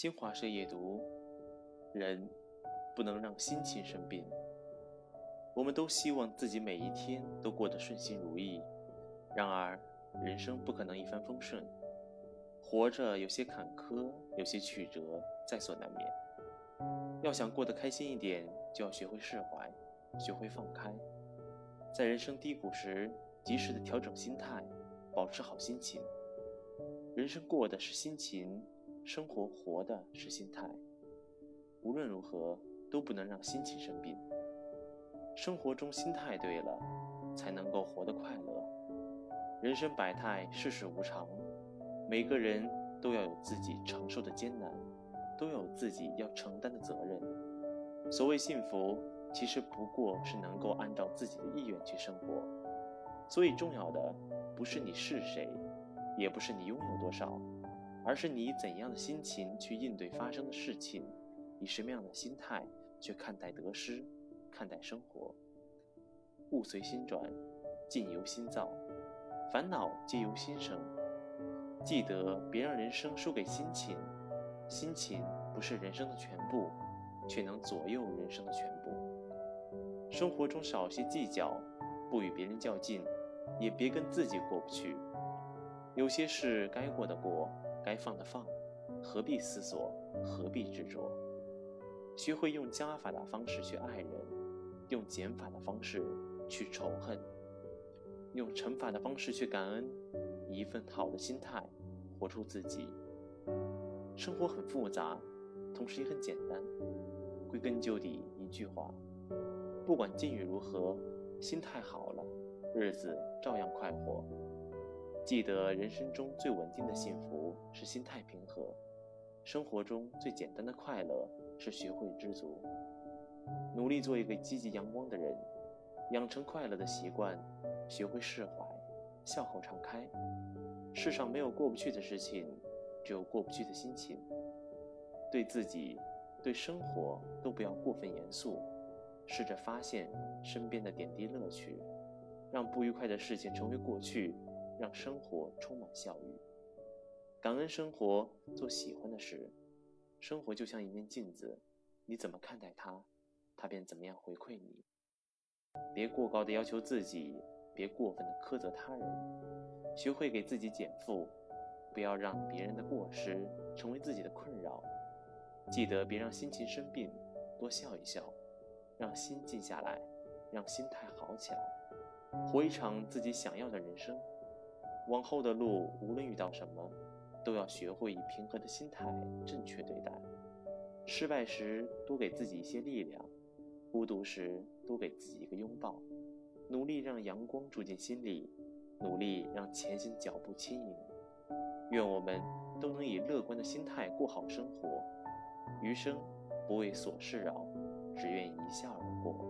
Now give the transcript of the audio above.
新华社夜读：人不能让心情生病。我们都希望自己每一天都过得顺心如意，然而人生不可能一帆风顺，活着有些坎坷，有些曲折，在所难免。要想过得开心一点，就要学会释怀，学会放开。在人生低谷时，及时的调整心态，保持好心情。人生过的是心情。生活活的是心态，无论如何都不能让心情生病。生活中心态对了，才能够活得快乐。人生百态，世事无常，每个人都要有自己承受的艰难，都有自己要承担的责任。所谓幸福，其实不过是能够按照自己的意愿去生活。所以重要的不是你是谁，也不是你拥有多少。而是你以怎样的心情去应对发生的事情，以什么样的心态去看待得失，看待生活。物随心转，境由心造，烦恼皆由心生。记得别让人生输给心情，心情不是人生的全部，却能左右人生的全部。生活中少些计较，不与别人较劲，也别跟自己过不去。有些事该过的过。该放的放，何必思索？何必执着？学会用加法的方式去爱人，用减法的方式去仇恨，用乘法的方式去感恩。以一份好的心态，活出自己。生活很复杂，同时也很简单。归根究底，一句话：不管境遇如何，心态好了，日子照样快活。记得人生中最稳定的幸福是心态平和，生活中最简单的快乐是学会知足。努力做一个积极阳光的人，养成快乐的习惯，学会释怀，笑口常开。世上没有过不去的事情，只有过不去的心情。对自己、对生活都不要过分严肃，试着发现身边的点滴乐趣，让不愉快的事情成为过去。让生活充满笑语，感恩生活，做喜欢的事。生活就像一面镜子，你怎么看待它，它便怎么样回馈你。别过高的要求自己，别过分的苛责他人，学会给自己减负，不要让别人的过失成为自己的困扰。记得别让心情生病，多笑一笑，让心静下来，让心态好起来，活一场自己想要的人生。往后的路，无论遇到什么，都要学会以平和的心态正确对待。失败时，多给自己一些力量；孤独时，多给自己一个拥抱。努力让阳光住进心里，努力让前行脚步轻盈。愿我们都能以乐观的心态过好生活，余生不为琐事扰，只愿一笑而过。